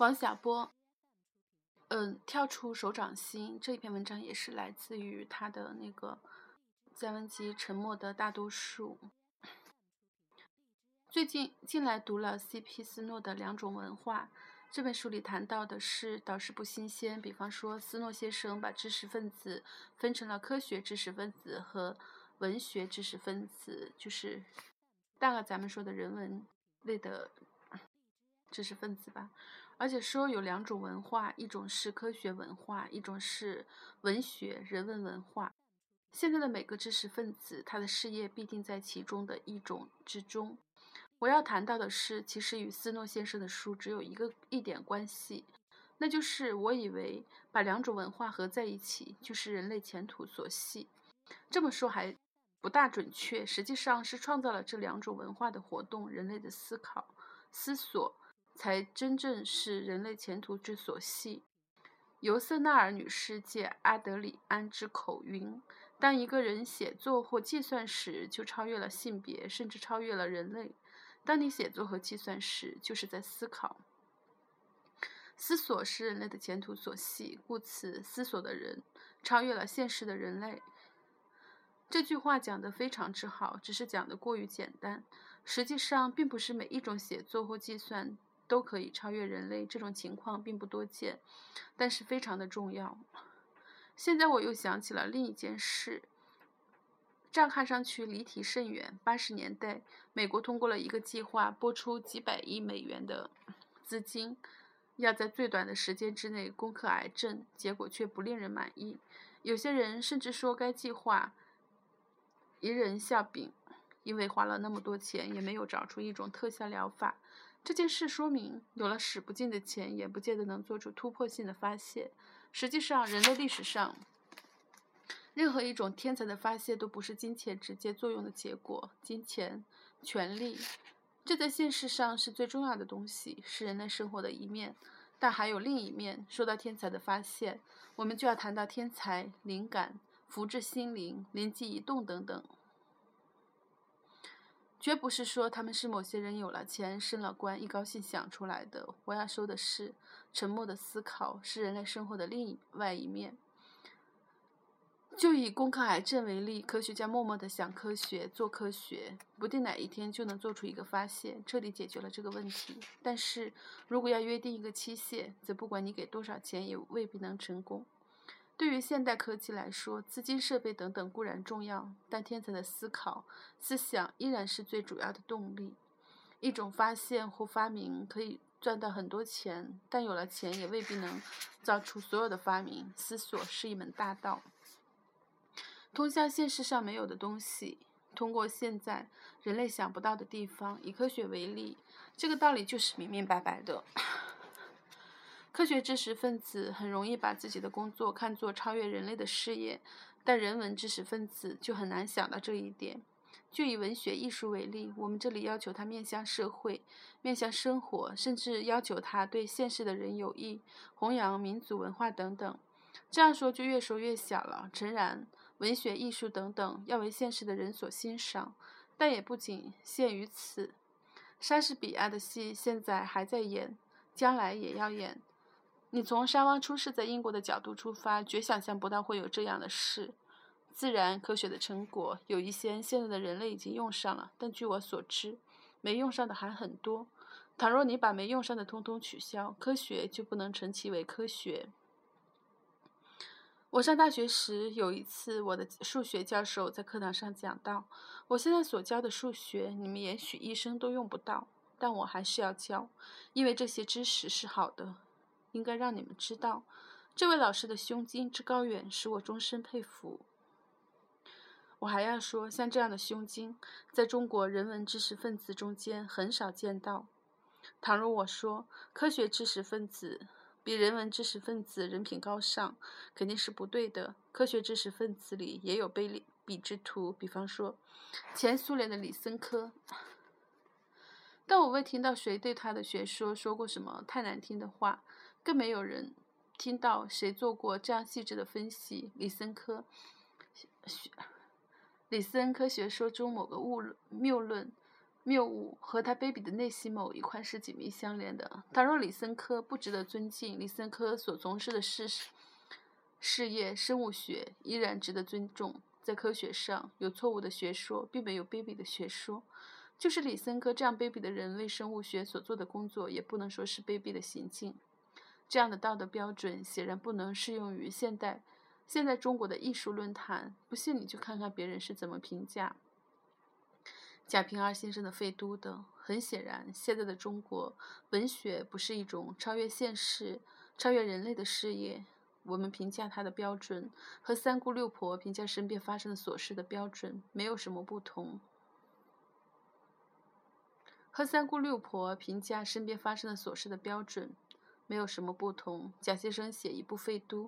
王小波，嗯，跳出手掌心这一篇文章也是来自于他的那个散文集《沉默的大多数》。最近近来读了 C.P. 斯诺的《两种文化》这本书里谈到的是倒是不新鲜，比方说斯诺先生把知识分子分成了科学知识分子和文学知识分子，就是大概咱们说的人文类的知识分子吧。而且说有两种文化，一种是科学文化，一种是文学人文文化。现在的每个知识分子，他的事业必定在其中的一种之中。我要谈到的是，其实与斯诺先生的书只有一个一点关系，那就是我以为把两种文化合在一起，就是人类前途所系。这么说还不大准确，实际上是创造了这两种文化的活动，人类的思考、思索，才真正是人类前途之所系。尤瑟纳尔女士借阿德里安之口云：“当一个人写作或计算时，就超越了性别，甚至超越了人类。”当你写作和计算时，就是在思考。思索是人类的前途所系，故此，思索的人超越了现实的人类。这句话讲得非常之好，只是讲得过于简单。实际上，并不是每一种写作或计算都可以超越人类，这种情况并不多见，但是非常的重要。现在我又想起了另一件事。这样看上去离题甚远。八十年代，美国通过了一个计划，拨出几百亿美元的资金，要在最短的时间之内攻克癌症，结果却不令人满意。有些人甚至说该计划一人笑柄，因为花了那么多钱，也没有找出一种特效疗法。这件事说明，有了使不尽的钱，也不见得能做出突破性的发现。实际上，人类历史上。任何一种天才的发现都不是金钱直接作用的结果。金钱、权力，这在现实上是最重要的东西，是人类生活的一面。但还有另一面。说到天才的发现，我们就要谈到天才、灵感、福至心灵、灵机一动等等。绝不是说他们是某些人有了钱、升了官，一高兴想出来的。我要说的是，沉默的思考是人类生活的另外一面。就以攻克癌症为例，科学家默默地想科学、做科学，不定哪一天就能做出一个发现，彻底解决了这个问题。但是如果要约定一个期限，则不管你给多少钱，也未必能成功。对于现代科技来说，资金、设备等等固然重要，但天才的思考、思想依然是最主要的动力。一种发现或发明可以赚到很多钱，但有了钱也未必能造出所有的发明。思索是一门大道。通向现实上没有的东西，通过现在人类想不到的地方。以科学为例，这个道理就是明明白白的。科学知识分子很容易把自己的工作看作超越人类的事业，但人文知识分子就很难想到这一点。就以文学艺术为例，我们这里要求他面向社会、面向生活，甚至要求他对现世的人有益，弘扬民族文化等等。这样说就越说越小了。诚然。文学、艺术等等，要为现实的人所欣赏，但也不仅限于此。莎士比亚的戏现在还在演，将来也要演。你从沙翁出世在英国的角度出发，绝想象不到会有这样的事。自然科学的成果，有一些现在的人类已经用上了，但据我所知，没用上的还很多。倘若你把没用上的通通取消，科学就不能称其为科学。我上大学时，有一次，我的数学教授在课堂上讲到：“我现在所教的数学，你们也许一生都用不到，但我还是要教，因为这些知识是好的，应该让你们知道。”这位老师的胸襟之高远，使我终身佩服。我还要说，像这样的胸襟，在中国人文知识分子中间很少见到。倘若我说科学知识分子，比人文知识分子人品高尚，肯定是不对的。科学知识分子里也有卑鄙之徒，比方说前苏联的李森科。但我未听到谁对他的学说说过什么太难听的话，更没有人听到谁做过这样细致的分析。李森科学，李森科学说中某个误谬论，谬误和他卑鄙的内心某一块是紧密相连的。倘若李森科不值得尊敬，李森科所从事的事事业——生物学——依然值得尊重。在科学上，有错误的学说，并没有卑鄙的学说。就是李森科这样卑鄙的人为生物学所做的工作，也不能说是卑鄙的行径。这样的道德标准显然不能适用于现代现在中国的艺术论坛。不信你去看看别人是怎么评价贾平凹先生的《废都》的。很显然，现在的中国文学不是一种超越现实、超越人类的事业。我们评价它的标准和三姑六婆评价身边发生的琐事的标准没有什么不同。和三姑六婆评价身边发生的琐事的标准没有什么不同。贾先生写一部《废都》，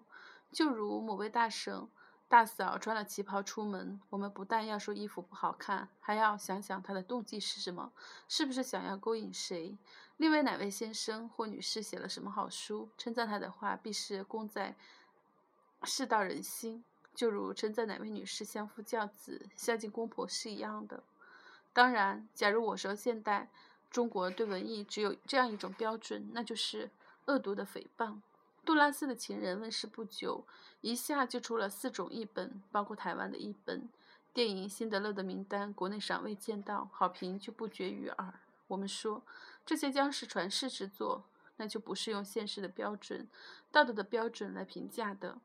就如某位大婶、大嫂穿了旗袍出门，我们不但要说衣服不好看，还要想想她的动机是什么，是不是想要勾引谁？另外哪位先生或女士写了什么好书，称赞他的话必是功在世道人心，就如称赞哪位女士相夫教子、孝敬公婆是一样的。当然，假如我说现代中国对文艺只有这样一种标准，那就是恶毒的诽谤。杜拉斯的情人问世不久，一下就出了四种译本，包括台湾的译本。电影《辛德勒的名单》国内尚未见到，好评却不绝于耳。我们说这些将是传世之作，那就不是用现实的标准、道德的标准来评价的。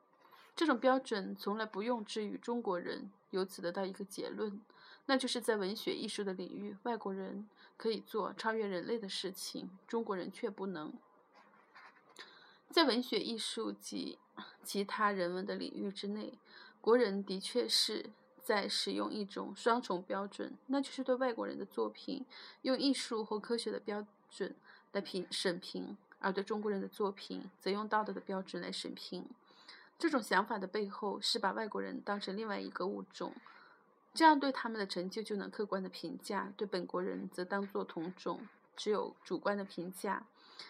这种标准从来不用之于中国人，由此得到一个结论。那就是在文学艺术的领域，外国人可以做超越人类的事情，中国人却不能。在文学艺术及其他人文的领域之内，国人的确是在使用一种双重标准，那就是对外国人的作品用艺术或科学的标准来评审评，而对中国人的作品则用道德的标准来审评。这种想法的背后是把外国人当成另外一个物种。这样对他们的成就就能客观的评价，对本国人则当作同种，只有主观的评价。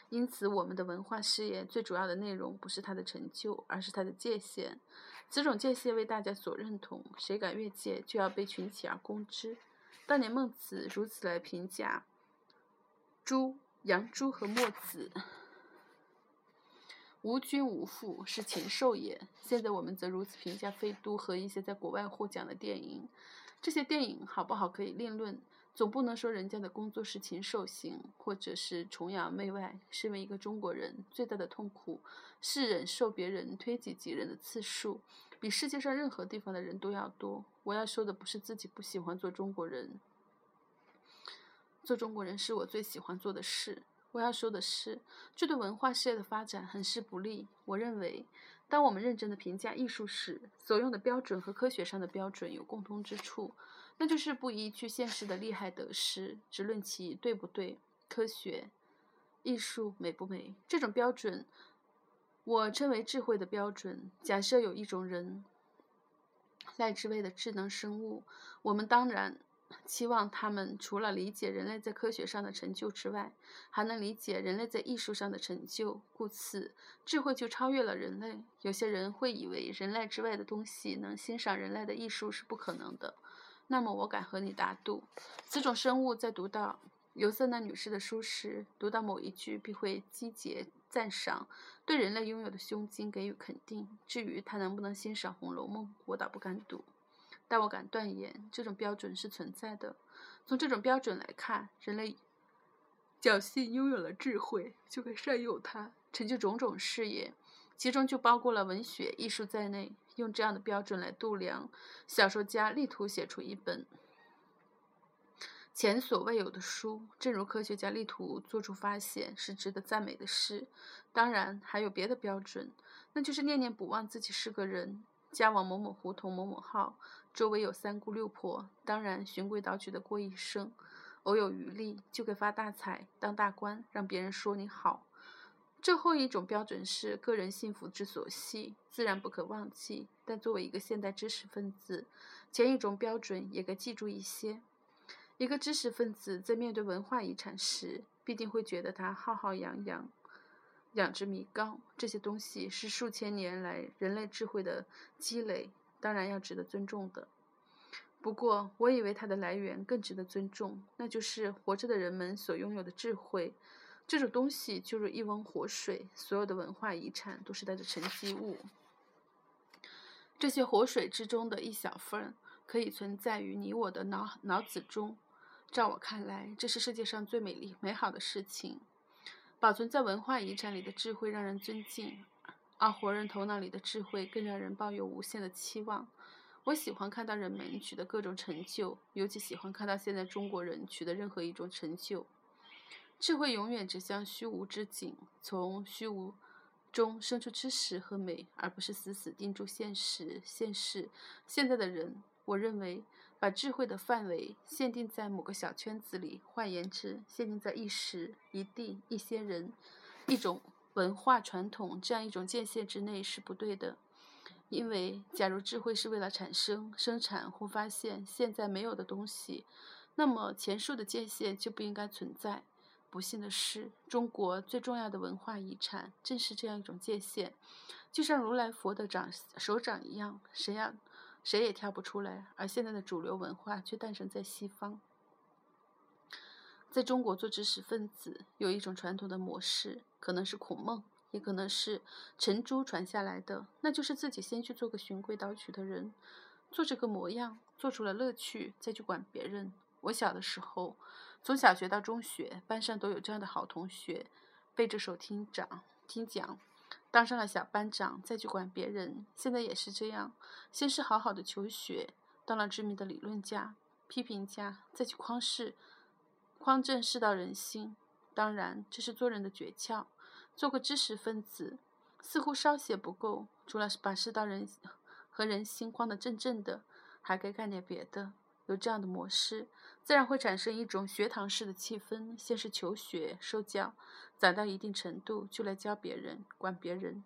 因此，我们的文化事业最主要的内容不是他的成就，而是他的界限。此种界限为大家所认同，谁敢越界，就要被群起而攻之。当年孟子如此来评价朱、杨朱和墨子。无君无父是禽兽也。现在我们则如此评价《飞都》和一些在国外获奖的电影。这些电影好不好可以另论，总不能说人家的工作是禽兽行，或者是崇洋媚外。身为一个中国人，最大的痛苦是忍受别人推己及人的次数，比世界上任何地方的人都要多。我要说的不是自己不喜欢做中国人，做中国人是我最喜欢做的事。我要说的是，这对文化事业的发展很是不利。我认为，当我们认真的评价艺术时，所用的标准和科学上的标准有共通之处，那就是不依据现实的利害得失，只论其对不对、科学、艺术美不美。这种标准，我称为智慧的标准。假设有一种人，赖之谓的智能生物，我们当然。期望他们除了理解人类在科学上的成就之外，还能理解人类在艺术上的成就，故此智慧就超越了人类。有些人会以为人类之外的东西能欣赏人类的艺术是不可能的，那么我敢和你打赌，此种生物在读到尤瑟娜女士的书时，读到某一句必会击节赞赏，对人类拥有的胸襟给予肯定。至于他能不能欣赏《红楼梦》，我倒不敢赌。但我敢断言，这种标准是存在的。从这种标准来看，人类侥幸拥有了智慧，就该善用它，成就种种事业，其中就包括了文学艺术在内。用这样的标准来度量，小说家力图写出一本前所未有的书，正如科学家力图做出发现，是值得赞美的事。当然，还有别的标准，那就是念念不忘自己是个人。家往某某胡同某某号，周围有三姑六婆，当然循规蹈矩的过一生。偶有余力，就给发大财、当大官，让别人说你好。最后一种标准是个人幸福之所系，自然不可忘记。但作为一个现代知识分子，前一种标准也该记住一些。一个知识分子在面对文化遗产时，必定会觉得它浩浩洋洋。养殖米高，这些东西是数千年来人类智慧的积累，当然要值得尊重的。不过，我以为它的来源更值得尊重，那就是活着的人们所拥有的智慧。这种东西就如一汪活水，所有的文化遗产都是带着沉积物。这些活水之中的一小份，可以存在于你我的脑脑子中。照我看来，这是世界上最美丽、美好的事情。保存在文化遗产里的智慧让人尊敬，而活人头脑里的智慧更让人抱有无限的期望。我喜欢看到人们取得各种成就，尤其喜欢看到现在中国人取得任何一种成就。智慧永远指向虚无之境，从虚无中生出知识和美，而不是死死盯住现实、现世。现在的人，我认为。把智慧的范围限定在某个小圈子里，换言之，限定在一时、一地、一些人、一种文化传统这样一种界限之内是不对的。因为，假如智慧是为了产生、生产或发现现在没有的东西，那么前述的界限就不应该存在。不幸的是，中国最重要的文化遗产正是这样一种界限，就像如来佛的掌手掌一样，谁也？谁也跳不出来，而现在的主流文化却诞生在西方。在中国做知识分子有一种传统的模式，可能是孔孟，也可能是陈朱传下来的，那就是自己先去做个循规蹈矩的人，做这个模样，做出了乐趣，再去管别人。我小的时候，从小学到中学，班上都有这样的好同学，背着手听讲，听讲。当上了小班长，再去管别人。现在也是这样，先是好好的求学，当了知名的理论家、批评家，再去匡世、匡正世道人心。当然，这是做人的诀窍。做个知识分子，似乎稍显不够，除了把世道人和人心匡得正正的，还该干点别的。有这样的模式，自然会产生一种学堂式的气氛。先是求学受教，攒到一定程度就来教别人、管别人。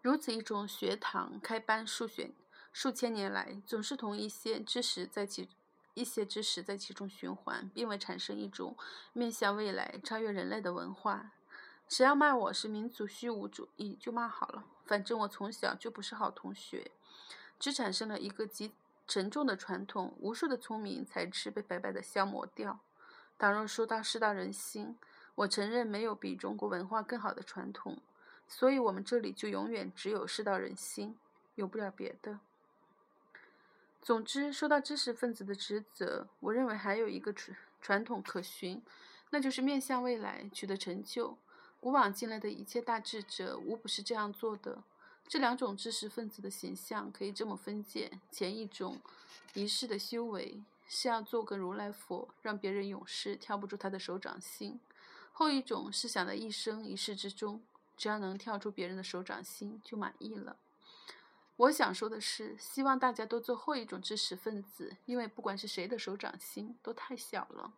如此一种学堂开班数选数千年来，总是同一些知识在其一些知识在其中循环，并未产生一种面向未来、超越人类的文化。谁要骂我是民族虚无主义，就骂好了。反正我从小就不是好同学，只产生了一个极。沉重的传统，无数的聪明才智被白白的消磨掉。倘若说到世道人心，我承认没有比中国文化更好的传统，所以我们这里就永远只有世道人心，有不了别的。总之，说到知识分子的职责，我认为还有一个传传统可循，那就是面向未来，取得成就。古往今来的一切大智者，无不是这样做的。这两种知识分子的形象可以这么分解：前一种仪式的修为是要做个如来佛，让别人永世跳不出他的手掌心；后一种是想在一生一世之中，只要能跳出别人的手掌心就满意了。我想说的是，希望大家都做后一种知识分子，因为不管是谁的手掌心都太小了。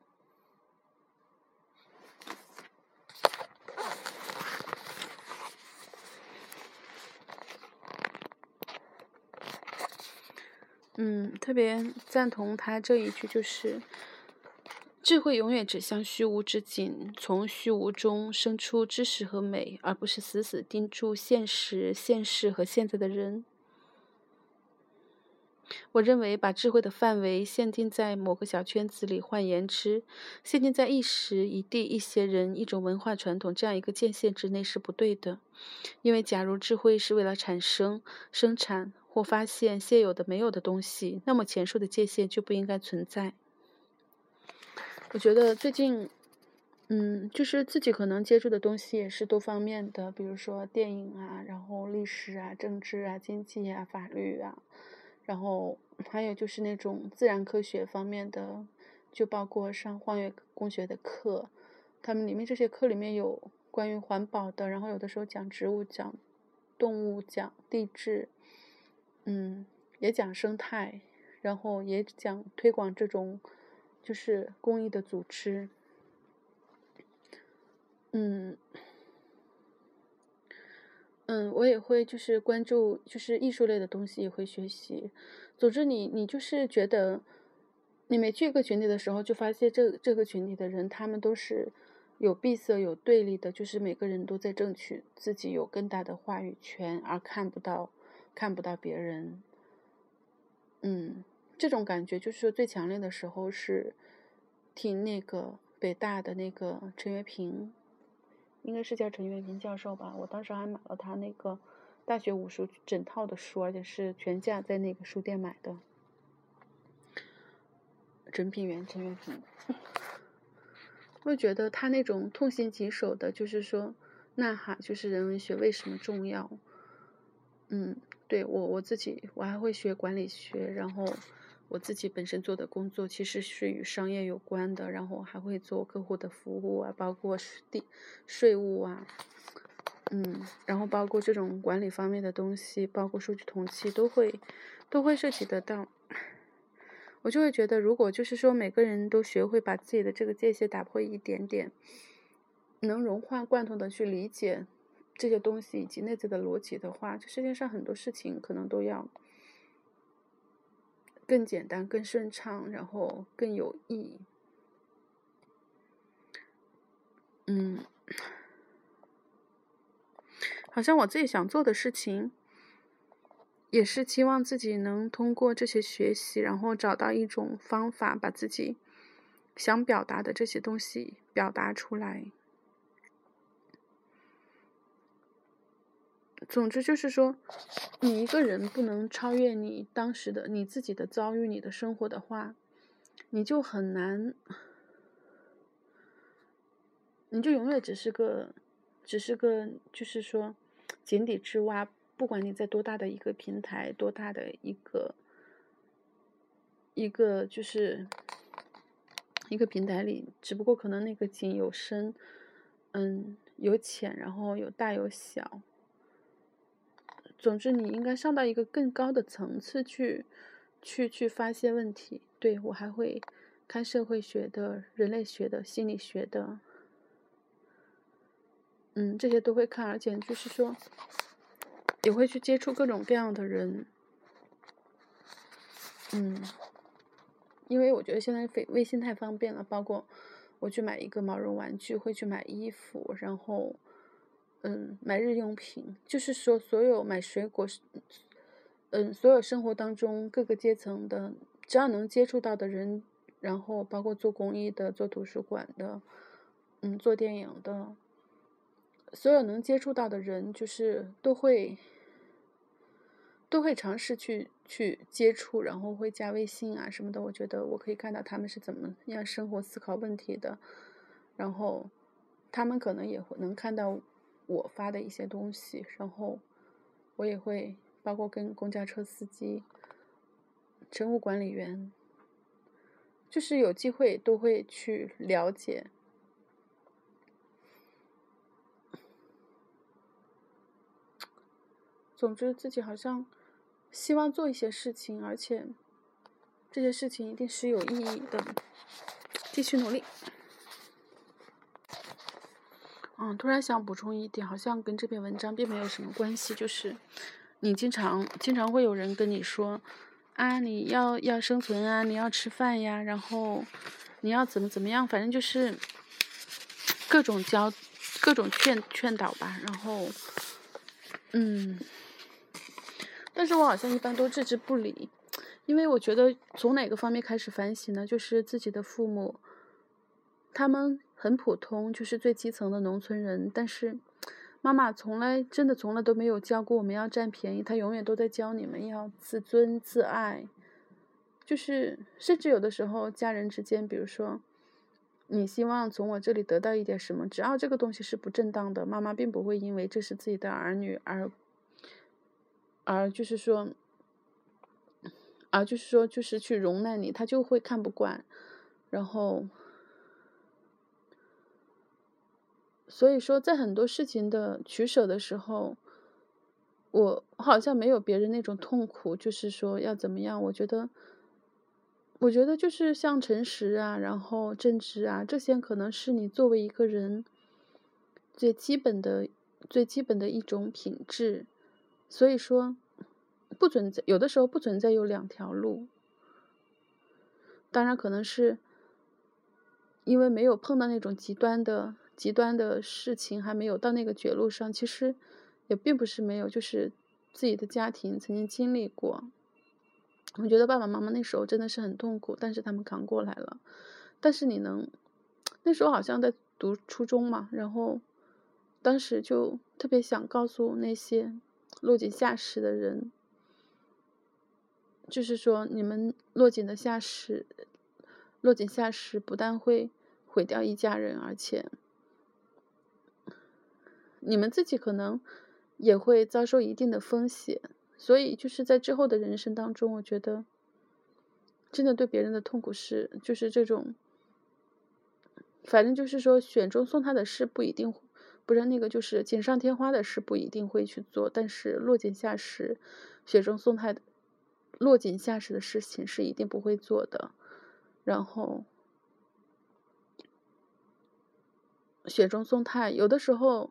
嗯，特别赞同他这一句，就是智慧永远指向虚无之境，从虚无中生出知识和美，而不是死死盯住现实、现世和现在的人。我认为，把智慧的范围限定在某个小圈子里，换言之，限定在一时一地、一些人、一种文化传统这样一个界限之内是不对的。因为，假如智慧是为了产生、生产，或发现现有的没有的东西，那么前述的界限就不应该存在。我觉得最近，嗯，就是自己可能接触的东西也是多方面的，比如说电影啊，然后历史啊、政治啊、经济啊、法律啊，然后还有就是那种自然科学方面的，就包括上荒野工学的课，他们里面这些课里面有关于环保的，然后有的时候讲植物、讲动物、讲地质。嗯，也讲生态，然后也讲推广这种就是公益的组织。嗯，嗯，我也会就是关注就是艺术类的东西，也会学习。总之，你你就是觉得你没去一个群体的时候，就发现这这个群体的人，他们都是有闭塞、有对立的，就是每个人都在争取自己有更大的话语权，而看不到。看不到别人，嗯，这种感觉就是说最强烈的时候是听那个北大的那个陈月平，应该是叫陈月平教授吧。我当时还买了他那个大学武术整套的书，而且是全价在那个书店买的。整品员陈月平，我觉得他那种痛心疾首的，就是说呐喊，就是人文学为什么重要？嗯，对我我自己，我还会学管理学，然后。我自己本身做的工作其实是与商业有关的，然后还会做客户的服务啊，包括地税务啊，嗯，然后包括这种管理方面的东西，包括数据统计都会都会涉及得到。我就会觉得，如果就是说每个人都学会把自己的这个界限打破一点点，能融化贯通的去理解这些东西以及内在的逻辑的话，这世界上很多事情可能都要。更简单、更顺畅，然后更有意义。嗯，好像我自己想做的事情，也是期望自己能通过这些学习，然后找到一种方法，把自己想表达的这些东西表达出来。总之就是说，你一个人不能超越你当时的你自己的遭遇、你的生活的话，你就很难，你就永远只是个，只是个，就是说井底之蛙。不管你在多大的一个平台，多大的一个一个就是一个平台里，只不过可能那个井有深，嗯，有浅，然后有大有小。总之，你应该上到一个更高的层次去，去去发现问题。对我还会看社会学的、人类学的、心理学的，嗯，这些都会看，而且就是说，也会去接触各种各样的人，嗯，因为我觉得现在微微信太方便了，包括我去买一个毛绒玩具，会去买衣服，然后。嗯，买日用品，就是说，所有买水果，嗯，所有生活当中各个阶层的，只要能接触到的人，然后包括做公益的、做图书馆的，嗯，做电影的，所有能接触到的人，就是都会都会尝试去去接触，然后会加微信啊什么的。我觉得我可以看到他们是怎么样生活、思考问题的，然后他们可能也会能看到。我发的一些东西，然后我也会包括跟公交车司机、乘务管理员，就是有机会都会去了解。总之，自己好像希望做一些事情，而且这些事情一定是有意义的，继续努力。嗯，突然想补充一点，好像跟这篇文章并没有什么关系。就是你经常经常会有人跟你说，啊，你要要生存啊，你要吃饭呀，然后你要怎么怎么样，反正就是各种教、各种劝劝导吧。然后，嗯，但是我好像一般都置之不理，因为我觉得从哪个方面开始反省呢？就是自己的父母，他们。很普通，就是最基层的农村人。但是，妈妈从来真的从来都没有教过我们要占便宜，她永远都在教你们要自尊自爱。就是，甚至有的时候，家人之间，比如说，你希望从我这里得到一点什么，只要这个东西是不正当的，妈妈并不会因为这是自己的儿女而，而就是说，而就是说，就是去容纳你，他就会看不惯，然后。所以说，在很多事情的取舍的时候，我好像没有别人那种痛苦，就是说要怎么样？我觉得，我觉得就是像诚实啊，然后正直啊，这些可能是你作为一个人最基本的、最基本的一种品质。所以说，不存在有的时候不存在有两条路。当然，可能是因为没有碰到那种极端的。极端的事情还没有到那个绝路上，其实也并不是没有，就是自己的家庭曾经经历过，我觉得爸爸妈妈那时候真的是很痛苦，但是他们扛过来了。但是你能，那时候好像在读初中嘛，然后当时就特别想告诉那些落井下石的人，就是说你们落井的下石，落井下石不但会毁掉一家人，而且你们自己可能也会遭受一定的风险。所以就是在之后的人生当中，我觉得真的对别人的痛苦是，就是这种。反正就是说，选中送他的事不一定，不是那个，就是锦上添花的事不一定会去做，但是落井下石，雪中送炭，落井下石的事情是一定不会做的。然后，雪中送炭，有的时候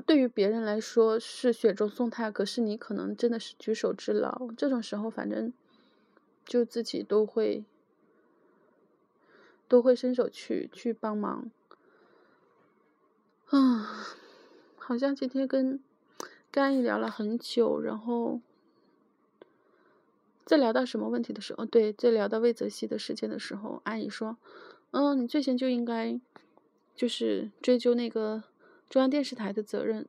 对于别人来说是雪中送炭，可是你可能真的是举手之劳。这种时候，反正就自己都会。都会伸手去去帮忙，啊，好像今天跟甘姨聊了很久，然后在聊到什么问题的时候，对，在聊到魏则西的事件的时候，阿姨说：“嗯，你最先就应该就是追究那个中央电视台的责任。”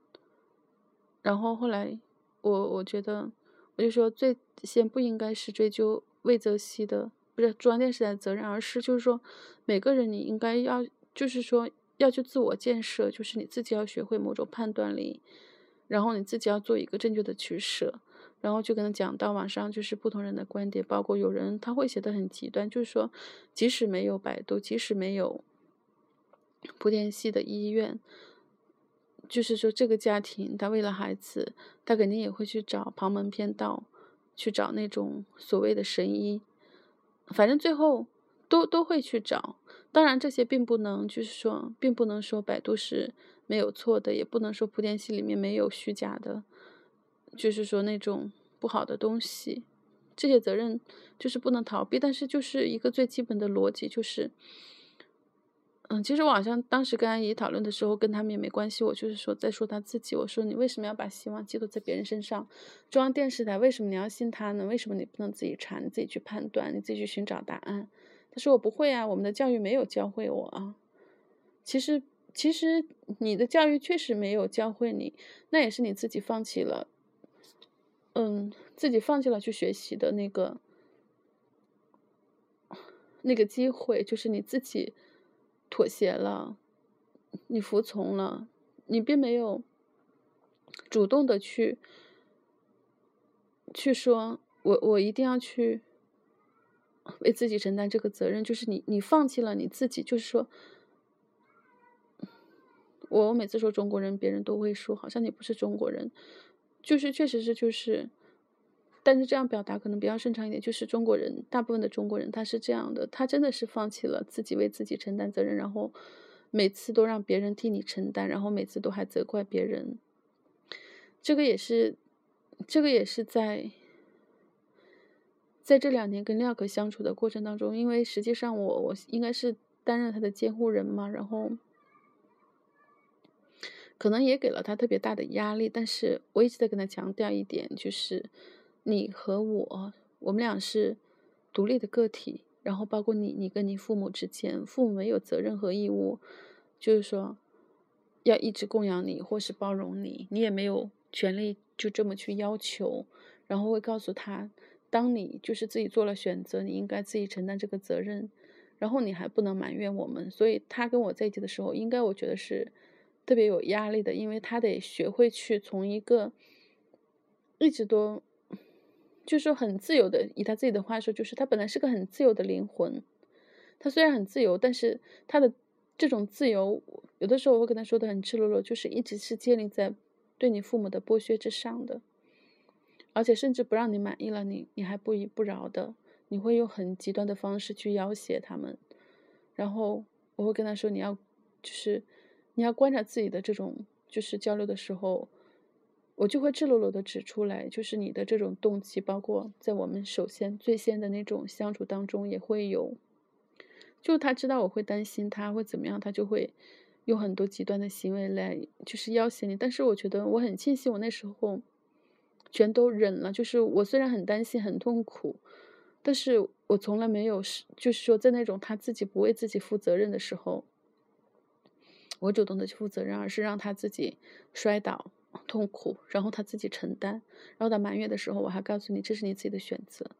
然后后来我我觉得，我就说最先不应该是追究魏则西的。不是中央电视台的责任，而是就是说，每个人你应该要，就是说要去自我建设，就是你自己要学会某种判断力，然后你自己要做一个正确的取舍，然后就跟他讲到网上就是不同人的观点，包括有人他会写的很极端，就是说即使没有百度，即使没有莆田系的医院，就是说这个家庭他为了孩子，他肯定也会去找旁门偏道，去找那种所谓的神医。反正最后都都会去找，当然这些并不能就是说，并不能说百度是没有错的，也不能说莆田系里面没有虚假的，就是说那种不好的东西，这些责任就是不能逃避。但是就是一个最基本的逻辑就是。嗯，其实我好像当时跟阿姨讨论的时候，跟他们也没关系。我就是说，在说他自己。我说你为什么要把希望寄托在别人身上？中央电视台为什么你要信他呢？为什么你不能自己查，你自己去判断，你自己去寻找答案？他说我不会啊，我们的教育没有教会我啊。其实，其实你的教育确实没有教会你，那也是你自己放弃了，嗯，自己放弃了去学习的那个那个机会，就是你自己。妥协了，你服从了，你并没有主动的去去说，我我一定要去为自己承担这个责任，就是你你放弃了你自己，就是说，我每次说中国人，别人都会说好像你不是中国人，就是确实是就是。但是这样表达可能比较顺畅一点，就是中国人，大部分的中国人他是这样的，他真的是放弃了自己为自己承担责任，然后每次都让别人替你承担，然后每次都还责怪别人。这个也是，这个也是在在这两年跟廖可相处的过程当中，因为实际上我我应该是担任他的监护人嘛，然后可能也给了他特别大的压力，但是我一直在跟他强调一点，就是。你和我，我们俩是独立的个体，然后包括你，你跟你父母之间，父母没有责任和义务，就是说要一直供养你或是包容你，你也没有权利就这么去要求，然后会告诉他，当你就是自己做了选择，你应该自己承担这个责任，然后你还不能埋怨我们，所以他跟我在一起的时候，应该我觉得是特别有压力的，因为他得学会去从一个一直都。就是很自由的，以他自己的话说，就是他本来是个很自由的灵魂。他虽然很自由，但是他的这种自由，有的时候我会跟他说的很赤裸裸，就是一直是建立在对你父母的剥削之上的，而且甚至不让你满意了，你你还不依不饶的，你会用很极端的方式去要挟他们。然后我会跟他说，你要就是你要观察自己的这种就是交流的时候。我就会赤裸裸的指出来，就是你的这种动机，包括在我们首先最先的那种相处当中，也会有，就他知道我会担心他会怎么样，他就会用很多极端的行为来就是要挟你。但是我觉得我很庆幸，我那时候全都忍了。就是我虽然很担心、很痛苦，但是我从来没有是，就是说在那种他自己不为自己负责任的时候，我主动的去负责任，而是让他自己摔倒、痛苦，然后他自己承担。然后到满月的时候，我还告诉你，这是你自己的选择。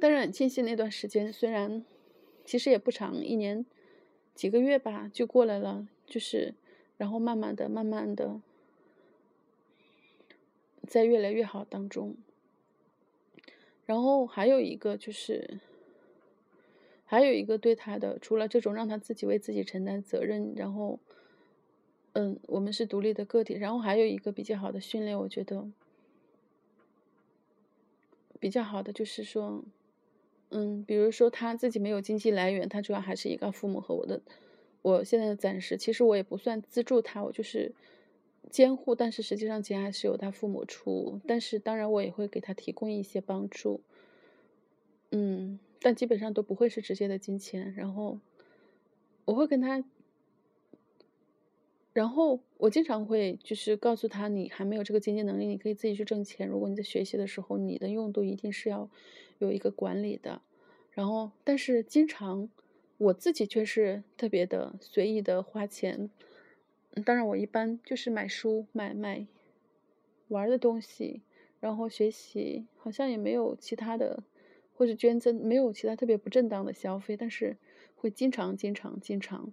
但是很庆幸那段时间，虽然其实也不长，一年几个月吧，就过来了。就是，然后慢慢的、慢慢的，在越来越好当中。然后还有一个就是，还有一个对他的，除了这种让他自己为自己承担责任，然后，嗯，我们是独立的个体。然后还有一个比较好的训练，我觉得比较好的就是说。嗯，比如说他自己没有经济来源，他主要还是依靠父母和我的。我现在暂时，其实我也不算资助他，我就是监护，但是实际上钱还是由他父母出。但是当然我也会给他提供一些帮助。嗯，但基本上都不会是直接的金钱。然后我会跟他，然后我经常会就是告诉他，你还没有这个经济能力，你可以自己去挣钱。如果你在学习的时候，你的用度一定是要。有一个管理的，然后但是经常我自己却是特别的随意的花钱，当然我一般就是买书、买买玩的东西，然后学习好像也没有其他的，或者捐赠没有其他特别不正当的消费，但是会经常、经常、经常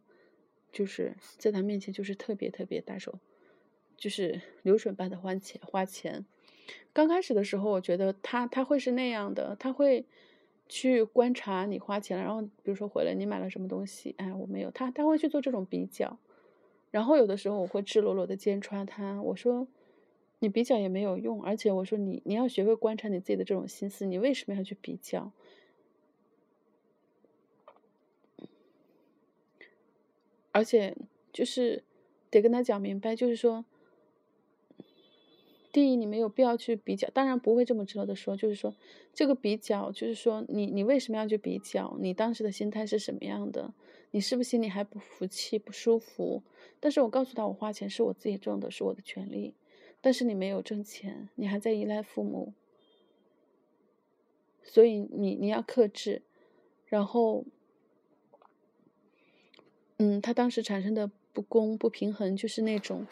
就是在他面前就是特别特别大手，就是流水般的花钱花钱。刚开始的时候，我觉得他他会是那样的，他会去观察你花钱了，然后比如说回来你买了什么东西，哎，我没有，他他会去做这种比较，然后有的时候我会赤裸裸的揭穿他，我说你比较也没有用，而且我说你你要学会观察你自己的这种心思，你为什么要去比较？而且就是得跟他讲明白，就是说。第一，你没有必要去比较，当然不会这么直接的说，就是说这个比较，就是说你你为什么要去比较？你当时的心态是什么样的？你是不是心里还不服气、不舒服？但是我告诉他，我花钱是我自己挣的，是我的权利。但是你没有挣钱，你还在依赖父母，所以你你要克制。然后，嗯，他当时产生的不公不平衡就是那种。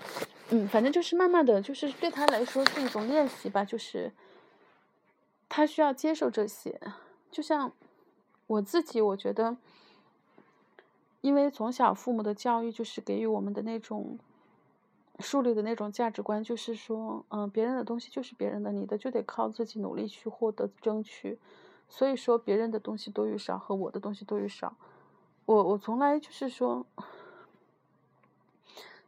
嗯，反正就是慢慢的就是对他来说是一种练习吧，就是他需要接受这些。就像我自己，我觉得，因为从小父母的教育就是给予我们的那种树立的那种价值观，就是说，嗯，别人的东西就是别人的，你的就得靠自己努力去获得、争取。所以说，别人的东西多与少和我的东西多与少，我我从来就是说。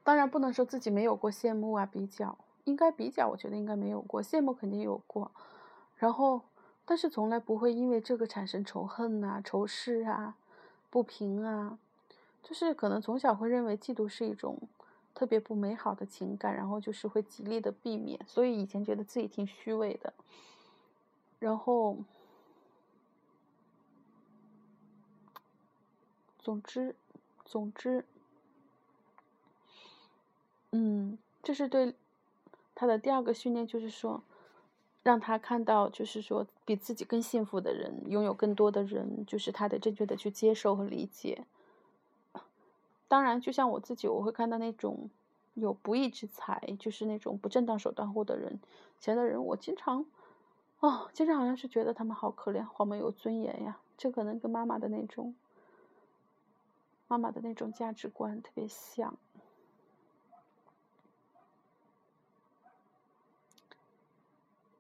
当然不能说自己没有过羡慕啊，比较应该比较，我觉得应该没有过羡慕，肯定有过。然后，但是从来不会因为这个产生仇恨呐、仇视啊、不平啊，就是可能从小会认为嫉妒是一种特别不美好的情感，然后就是会极力的避免，所以以前觉得自己挺虚伪的。然后，总之，总之。嗯，这是对他的第二个训练，就是说，让他看到，就是说，比自己更幸福的人，拥有更多的人，就是他得正确的去接受和理解。当然，就像我自己，我会看到那种有不义之财，就是那种不正当手段获得人钱的人，我经常，哦，经常好像是觉得他们好可怜，好没有尊严呀。这可能跟妈妈的那种，妈妈的那种价值观特别像。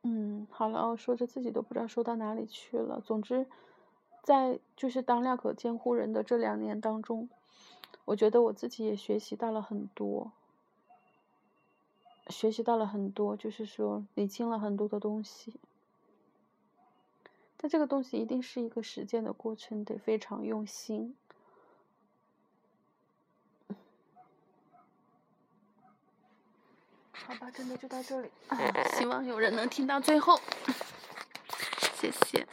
嗯，好了，说着自己都不知道说到哪里去了。总之，在就是当廖可监护人的这两年当中，我觉得我自己也学习到了很多，学习到了很多，就是说理清了很多的东西。但这个东西一定是一个实践的过程，得非常用心。好吧，真的就到这里啊！希望有人能听到最后，谢谢。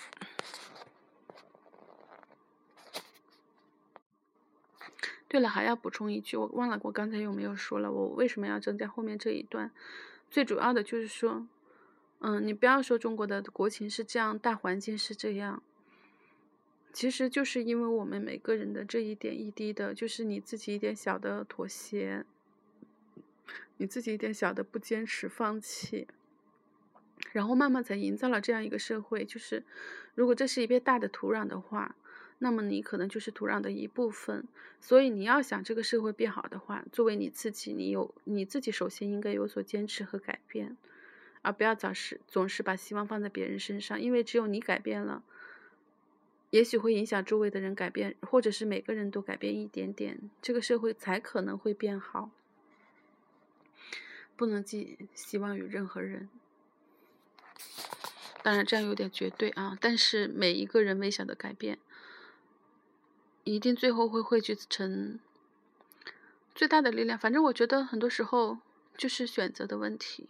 对了，还要补充一句，我忘了我刚才有没有说了，我为什么要增加后面这一段？最主要的就是说，嗯，你不要说中国的国情是这样，大环境是这样，其实就是因为我们每个人的这一点一滴的，就是你自己一点小的妥协，你自己一点小的不坚持、放弃，然后慢慢才营造了这样一个社会。就是如果这是一片大的土壤的话。那么你可能就是土壤的一部分，所以你要想这个社会变好的话，作为你自己，你有你自己首先应该有所坚持和改变，而不要总是总是把希望放在别人身上，因为只有你改变了，也许会影响周围的人改变，或者是每个人都改变一点点，这个社会才可能会变好。不能寄希望于任何人，当然这样有点绝对啊，但是每一个人微小的改变。一定最后会汇聚成最大的力量。反正我觉得很多时候就是选择的问题。